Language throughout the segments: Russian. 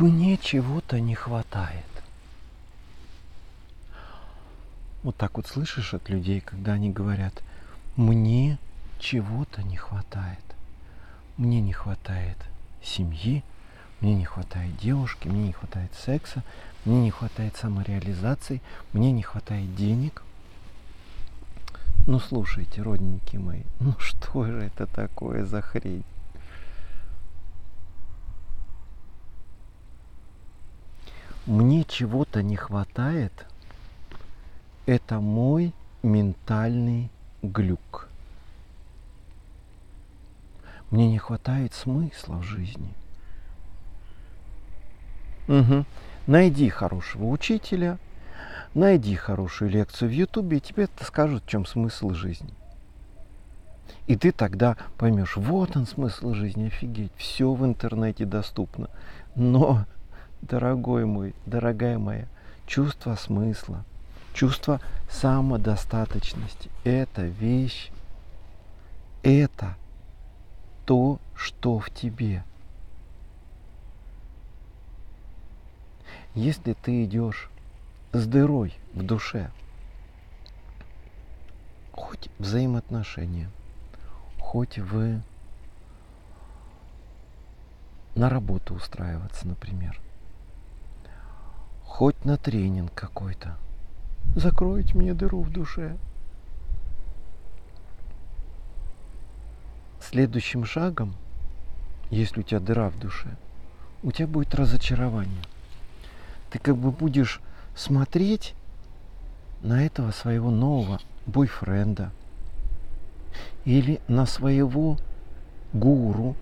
Мне чего-то не хватает. Вот так вот слышишь от людей, когда они говорят, мне чего-то не хватает. Мне не хватает семьи, мне не хватает девушки, мне не хватает секса, мне не хватает самореализации, мне не хватает денег. Ну слушайте, родненькие мои, ну что же это такое за хрень? Мне чего-то не хватает, это мой ментальный глюк. Мне не хватает смысла в жизни. Угу. Найди хорошего учителя, найди хорошую лекцию в Ютубе, и тебе это скажут, в чем смысл жизни. И ты тогда поймешь, вот он смысл жизни, офигеть, все в интернете доступно. Но, дорогой мой, дорогая моя, чувство смысла, чувство самодостаточности – это вещь, это то, что в тебе. Если ты идешь с дырой в душе, хоть взаимоотношения, хоть в на работу устраиваться, например, хоть на тренинг какой-то, закройте мне дыру в душе – Следующим шагом, если у тебя дыра в душе, у тебя будет разочарование. Ты как бы будешь смотреть на этого своего нового бойфренда или на своего гуру,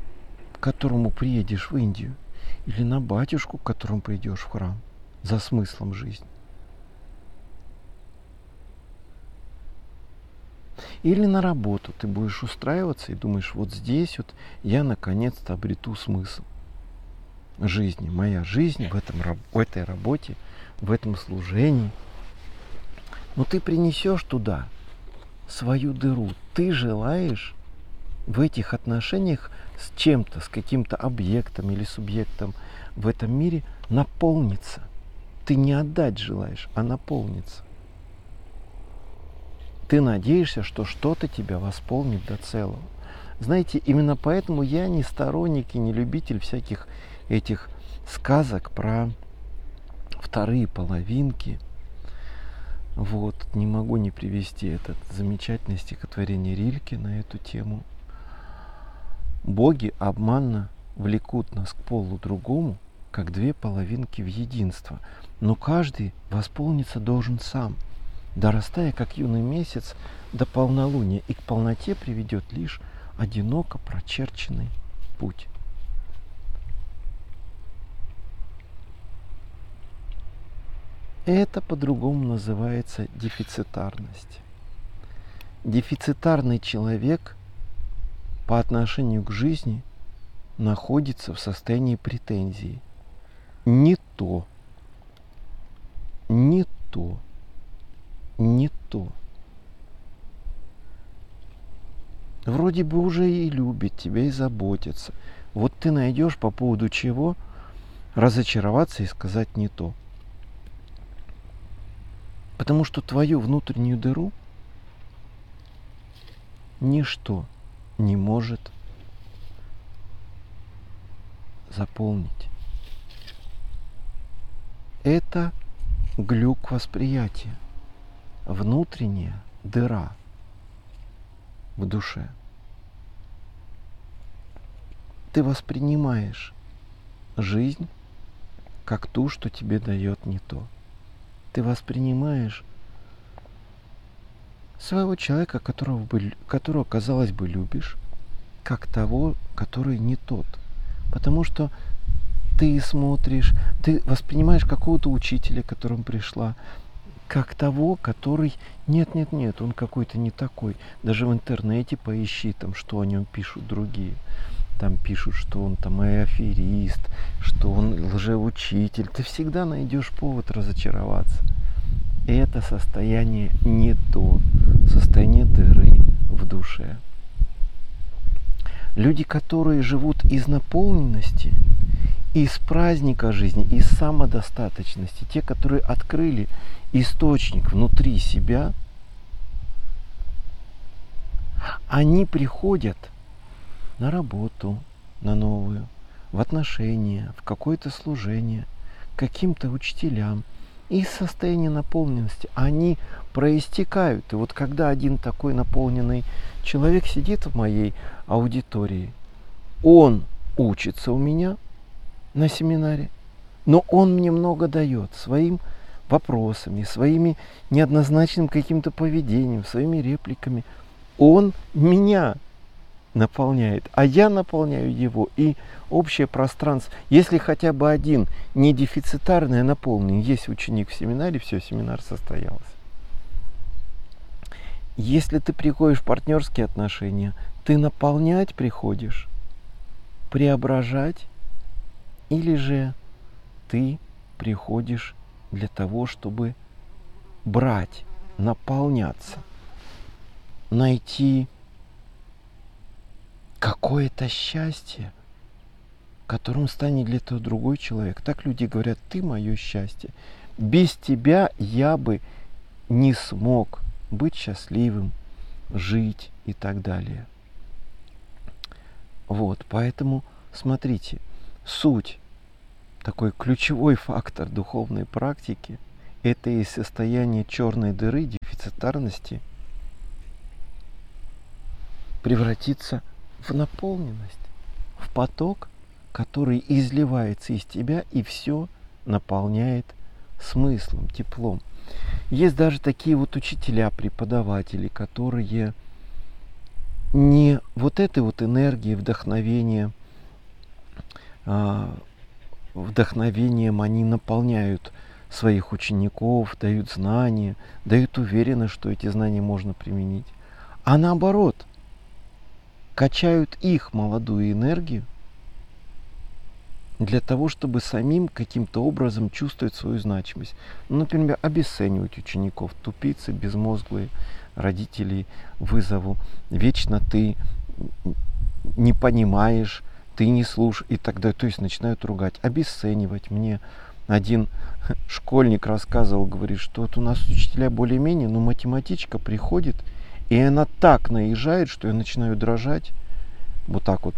к которому приедешь в Индию, или на батюшку, к которому придешь в храм за смыслом жизни. Или на работу ты будешь устраиваться и думаешь, вот здесь вот я наконец-то обрету смысл жизни. Моя жизнь в, этом, в этой работе, в этом служении. Но ты принесешь туда свою дыру. Ты желаешь в этих отношениях с чем-то, с каким-то объектом или субъектом в этом мире наполниться. Ты не отдать желаешь, а наполниться. Ты надеешься, что что-то тебя восполнит до целого. Знаете, именно поэтому я не сторонник и не любитель всяких этих сказок про вторые половинки. Вот, не могу не привести это замечательное стихотворение Рильки на эту тему. Боги обманно влекут нас к полу другому, как две половинки в единство, но каждый восполниться должен сам – дорастая, как юный месяц, до полнолуния, и к полноте приведет лишь одиноко прочерченный путь. Это по-другому называется дефицитарность. Дефицитарный человек по отношению к жизни находится в состоянии претензии. Не то, не то не то. Вроде бы уже и любит тебя, и заботится. Вот ты найдешь по поводу чего разочароваться и сказать не то. Потому что твою внутреннюю дыру ничто не может заполнить. Это глюк восприятия внутренняя дыра в душе. Ты воспринимаешь жизнь как ту, что тебе дает не то. Ты воспринимаешь своего человека, которого, бы, которого, казалось бы, любишь, как того, который не тот. Потому что ты смотришь, ты воспринимаешь какого-то учителя, к которому пришла, как того, который нет, нет, нет, он какой-то не такой. Даже в интернете поищи там, что о нем пишут другие. Там пишут, что он там и аферист, что он лжеучитель. Ты всегда найдешь повод разочароваться. Это состояние не то, состояние дыры в душе. Люди, которые живут из наполненности, из праздника жизни, из самодостаточности, те, которые открыли источник внутри себя, они приходят на работу, на новую, в отношения, в какое-то служение, каким-то учителям. И из состояния наполненности они проистекают. И вот когда один такой наполненный человек сидит в моей аудитории, он учится у меня на семинаре, но он мне много дает своим вопросами, своими неоднозначным каким-то поведением, своими репликами. Он меня наполняет, а я наполняю его. И общее пространство, если хотя бы один не дефицитарный, а наполненный, есть ученик в семинаре, все, семинар состоялся. Если ты приходишь в партнерские отношения, ты наполнять приходишь, преображать, или же ты приходишь для того, чтобы брать, наполняться, найти какое-то счастье, которым станет для этого другой человек. Так люди говорят, ты мое счастье. Без тебя я бы не смог быть счастливым, жить и так далее. Вот, поэтому смотрите, суть, такой ключевой фактор духовной практики, это и состояние черной дыры, дефицитарности, превратиться в наполненность, в поток, который изливается из тебя и все наполняет смыслом, теплом. Есть даже такие вот учителя, преподаватели, которые не вот этой вот энергии, вдохновения, вдохновением они наполняют своих учеников, дают знания, дают уверенность, что эти знания можно применить. А наоборот, качают их молодую энергию для того, чтобы самим каким-то образом чувствовать свою значимость. Ну, например, обесценивать учеников, тупицы, безмозглые, родителей вызову. Вечно ты не понимаешь, ты не слушаешь и так далее. То есть начинают ругать, обесценивать. Мне один школьник рассказывал, говорит, что вот у нас учителя более-менее, но математичка приходит – и она так наезжает, что я начинаю дрожать. Вот так вот.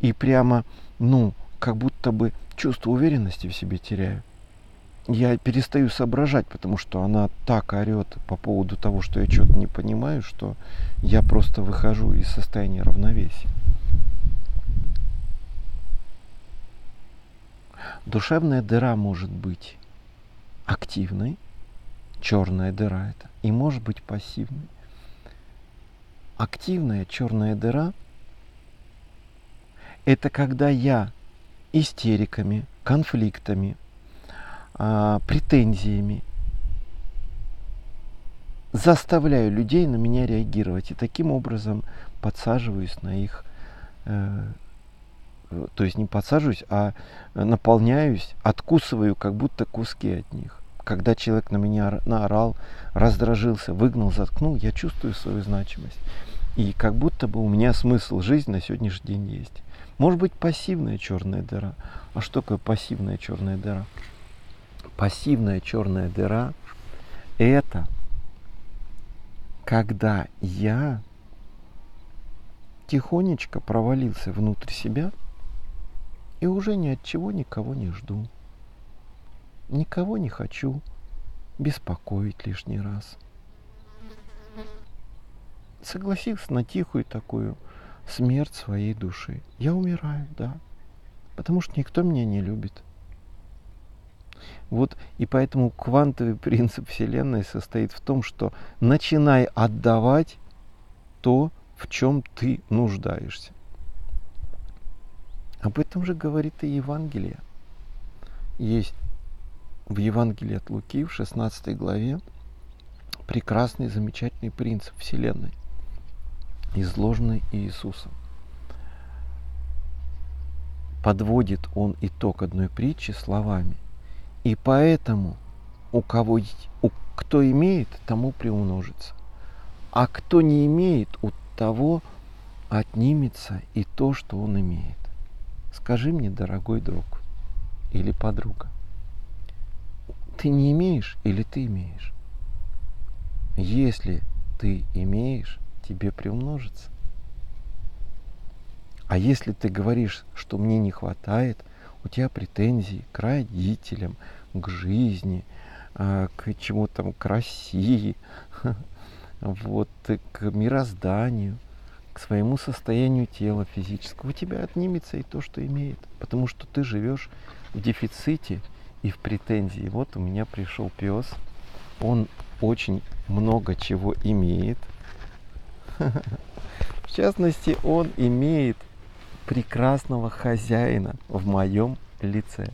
И прямо, ну, как будто бы чувство уверенности в себе теряю. Я перестаю соображать, потому что она так орет по поводу того, что я что-то не понимаю, что я просто выхожу из состояния равновесия. Душевная дыра может быть активной, черная дыра это, и может быть пассивной. Активная черная дыра – это когда я истериками, конфликтами, а, претензиями заставляю людей на меня реагировать и таким образом подсаживаюсь на их, э, то есть не подсаживаюсь, а наполняюсь, откусываю как будто куски от них. Когда человек на меня наорал, раздражился, выгнал, заткнул, я чувствую свою значимость. И как будто бы у меня смысл жизни на сегодняшний день есть. Может быть пассивная черная дыра. А что такое пассивная черная дыра? Пассивная черная дыра – это когда я тихонечко провалился внутрь себя и уже ни от чего никого не жду. Никого не хочу беспокоить лишний раз согласился на тихую такую смерть своей души. Я умираю, да, потому что никто меня не любит. Вот и поэтому квантовый принцип Вселенной состоит в том, что начинай отдавать то, в чем ты нуждаешься. Об этом же говорит и Евангелие. Есть в Евангелии от Луки в 16 главе прекрасный, замечательный принцип Вселенной изложенный Иисусом. Подводит он итог одной притчи словами. И поэтому у кого у, кто имеет, тому приумножится. А кто не имеет, у того отнимется и то, что он имеет. Скажи мне, дорогой друг или подруга, ты не имеешь или ты имеешь? Если ты имеешь, тебе приумножится. А если ты говоришь, что мне не хватает, у тебя претензии к родителям, к жизни, а, к чему-то, к России, вот, к мирозданию, к своему состоянию тела физического, у тебя отнимется и то, что имеет. Потому что ты живешь в дефиците и в претензии. Вот у меня пришел пес, он очень много чего имеет. В частности, он имеет прекрасного хозяина в моем лице.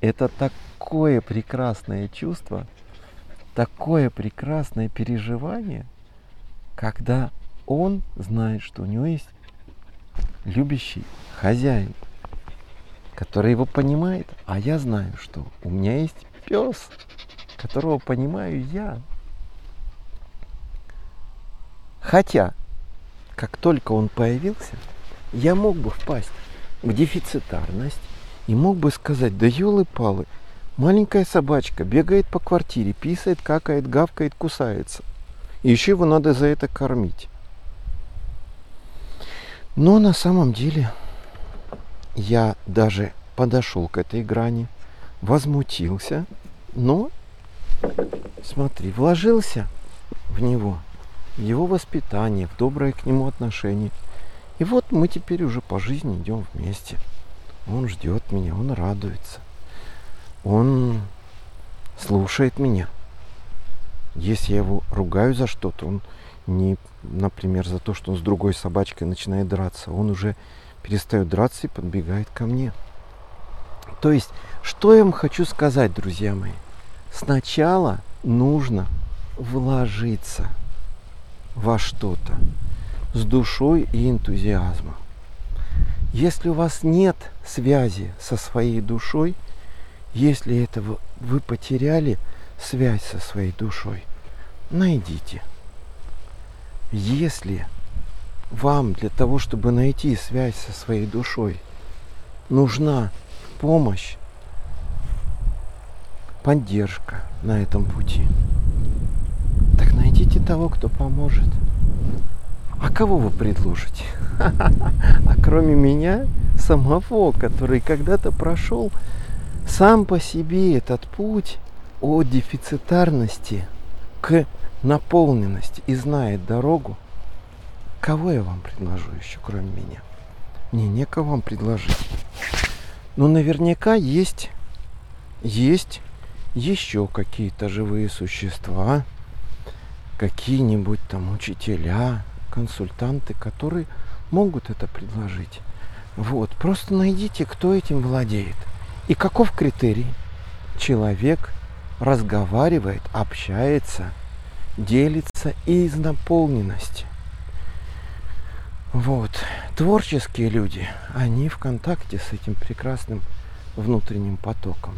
Это такое прекрасное чувство, такое прекрасное переживание, когда он знает, что у него есть любящий хозяин, который его понимает, а я знаю, что у меня есть пес, которого понимаю я. Хотя, как только он появился, я мог бы впасть в дефицитарность и мог бы сказать, да елы-палы, маленькая собачка бегает по квартире, писает, какает, гавкает, кусается. И еще его надо за это кормить. Но на самом деле я даже подошел к этой грани, возмутился, но, смотри, вложился в него, в его воспитание, в доброе к нему отношение. И вот мы теперь уже по жизни идем вместе. Он ждет меня, он радуется. Он слушает меня. Если я его ругаю за что-то, он не, например, за то, что он с другой собачкой начинает драться, он уже перестает драться и подбегает ко мне. То есть, что я вам хочу сказать, друзья мои? Сначала нужно вложиться во что-то с душой и энтузиазмом. Если у вас нет связи со своей душой, если этого вы потеряли связь со своей душой, найдите. Если вам для того, чтобы найти связь со своей душой, нужна помощь, поддержка на этом пути, так найдите того, кто поможет. А кого вы предложите? А кроме меня, самого, который когда-то прошел сам по себе этот путь от дефицитарности к наполненности и знает дорогу, кого я вам предложу еще, кроме меня? Мне некого вам предложить. Но наверняка есть, есть еще какие-то живые существа, какие-нибудь там учителя, консультанты, которые могут это предложить. Вот, просто найдите, кто этим владеет. И каков критерий? Человек разговаривает, общается, делится из наполненности. Вот. Творческие люди, они в контакте с этим прекрасным внутренним потоком.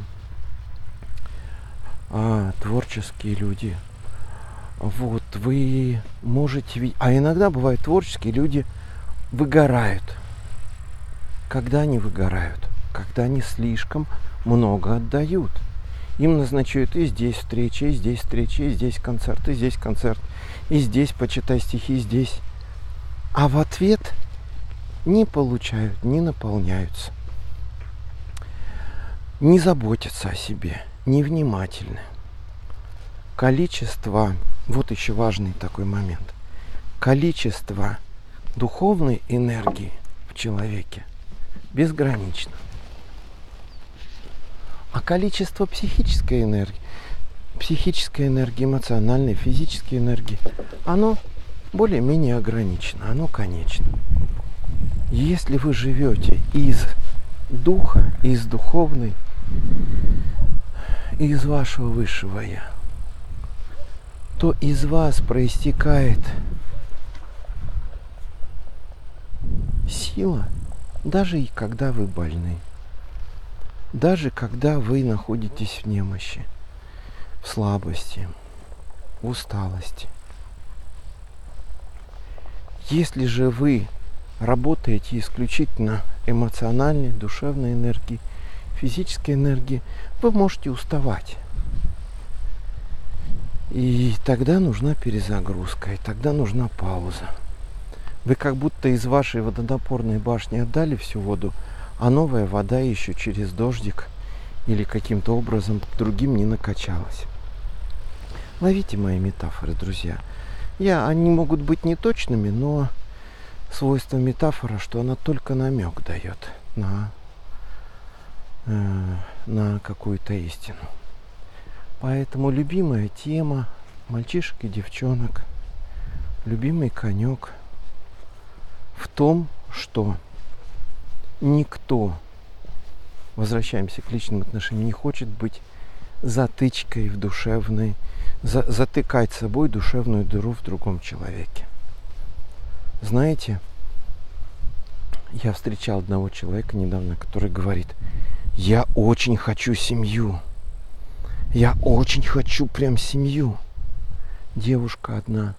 А творческие люди – вот, вы можете видеть... А иногда бывают творческие люди выгорают. Когда они выгорают? Когда они слишком много отдают. Им назначают и здесь встречи, и здесь встречи, и здесь концерт, и здесь концерт, и здесь почитай стихи, и здесь. А в ответ не получают, не наполняются. Не заботятся о себе, невнимательны. Количество вот еще важный такой момент. Количество духовной энергии в человеке безгранично. А количество психической энергии, психической энергии, эмоциональной, физической энергии, оно более-менее ограничено, оно конечно. Если вы живете из духа, из духовной, из вашего высшего я, то из вас проистекает сила, даже и когда вы больны, даже когда вы находитесь в немощи, в слабости, в усталости. Если же вы работаете исключительно эмоциональной, душевной энергии, физической энергии, вы можете уставать. И тогда нужна перезагрузка, и тогда нужна пауза. Вы как будто из вашей водонапорной башни отдали всю воду, а новая вода еще через дождик или каким-то образом другим не накачалась. Ловите мои метафоры, друзья. Я, они могут быть неточными, но свойство метафора, что она только намек дает на, э, на какую-то истину. Поэтому любимая тема мальчишек и девчонок, любимый конек в том, что никто, возвращаемся к личным отношениям, не хочет быть затычкой в душевной, за, затыкать собой душевную дыру в другом человеке. Знаете, я встречал одного человека недавно, который говорит, я очень хочу семью. Я очень хочу прям семью. Девушка одна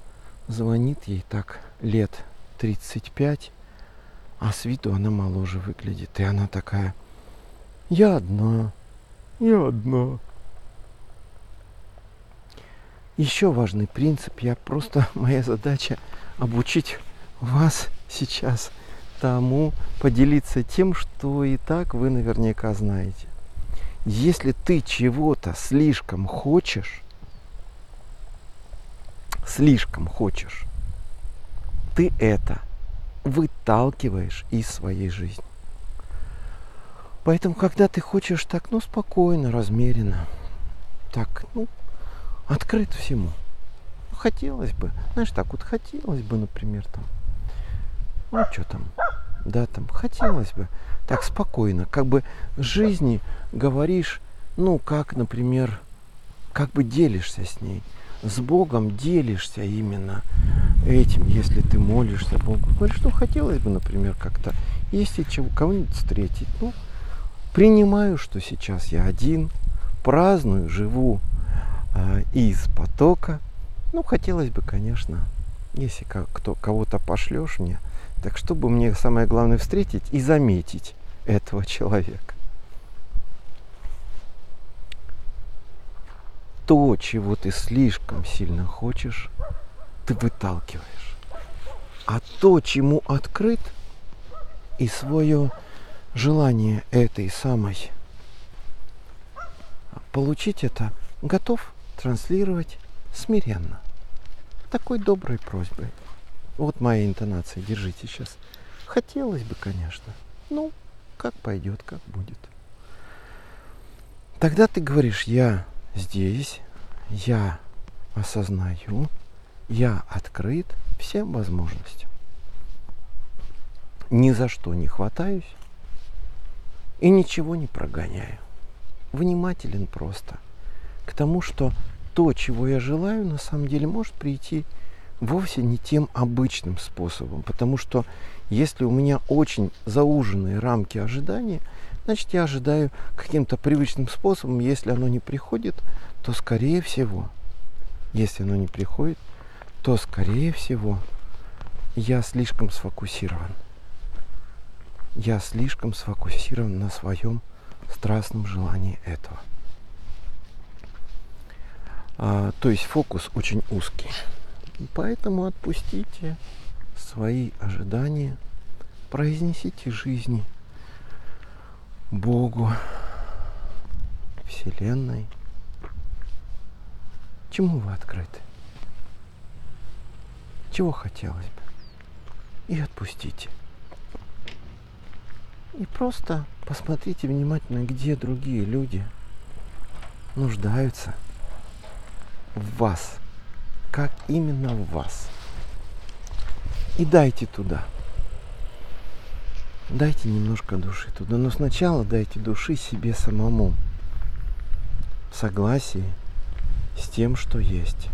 звонит ей так лет 35, а с виду она моложе выглядит. И она такая, я одна, я одна. Еще важный принцип, я просто, моя задача обучить вас сейчас тому, поделиться тем, что и так вы наверняка знаете. Если ты чего-то слишком хочешь, слишком хочешь, ты это выталкиваешь из своей жизни. Поэтому, когда ты хочешь так, ну, спокойно, размеренно, так, ну, открыт всему. Хотелось бы, знаешь, так вот хотелось бы, например, там, ну, что там, да, там, хотелось бы, так спокойно, как бы жизни говоришь, ну, как, например, как бы делишься с ней. С Богом делишься именно этим, если ты молишься Богу. Говоришь, что хотелось бы, например, как-то, если чего, кого-нибудь встретить. Ну, принимаю, что сейчас я один, праздную, живу э, из потока. Ну, хотелось бы, конечно, если кто, кого-то пошлешь мне, так чтобы мне самое главное встретить и заметить этого человека. То, чего ты слишком сильно хочешь, ты выталкиваешь. А то, чему открыт, и свое желание этой самой получить это, готов транслировать смиренно. Такой доброй просьбой. Вот моя интонация, держите сейчас. Хотелось бы, конечно. Ну, как пойдет, как будет. Тогда ты говоришь, я здесь, я осознаю, я открыт всем возможностям. Ни за что не хватаюсь и ничего не прогоняю. Внимателен просто к тому, что то, чего я желаю, на самом деле может прийти вовсе не тем обычным способом. Потому что если у меня очень зауженные рамки ожидания, значит я ожидаю каким-то привычным способом. Если оно не приходит, то скорее всего, если оно не приходит, то скорее всего я слишком сфокусирован. Я слишком сфокусирован на своем страстном желании этого. А, то есть фокус очень узкий. Поэтому отпустите свои ожидания, произнесите жизни Богу, Вселенной. Чему вы открыты? Чего хотелось бы? И отпустите. И просто посмотрите внимательно, где другие люди нуждаются в вас – как именно в вас. И дайте туда. Дайте немножко души туда. Но сначала дайте души себе самому. В согласии с тем, что есть.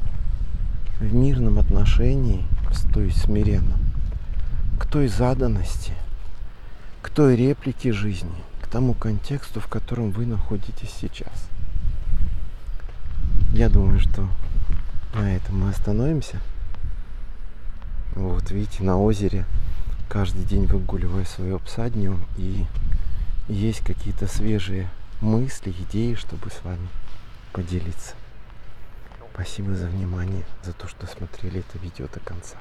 В мирном отношении, то есть смиренном. К той заданности, к той реплике жизни, к тому контексту, в котором вы находитесь сейчас. Я думаю, что на этом мы остановимся. Вот, видите, на озере каждый день выгуливаю свою обсадню и есть какие-то свежие мысли, идеи, чтобы с вами поделиться. Спасибо за внимание, за то, что смотрели это видео до конца.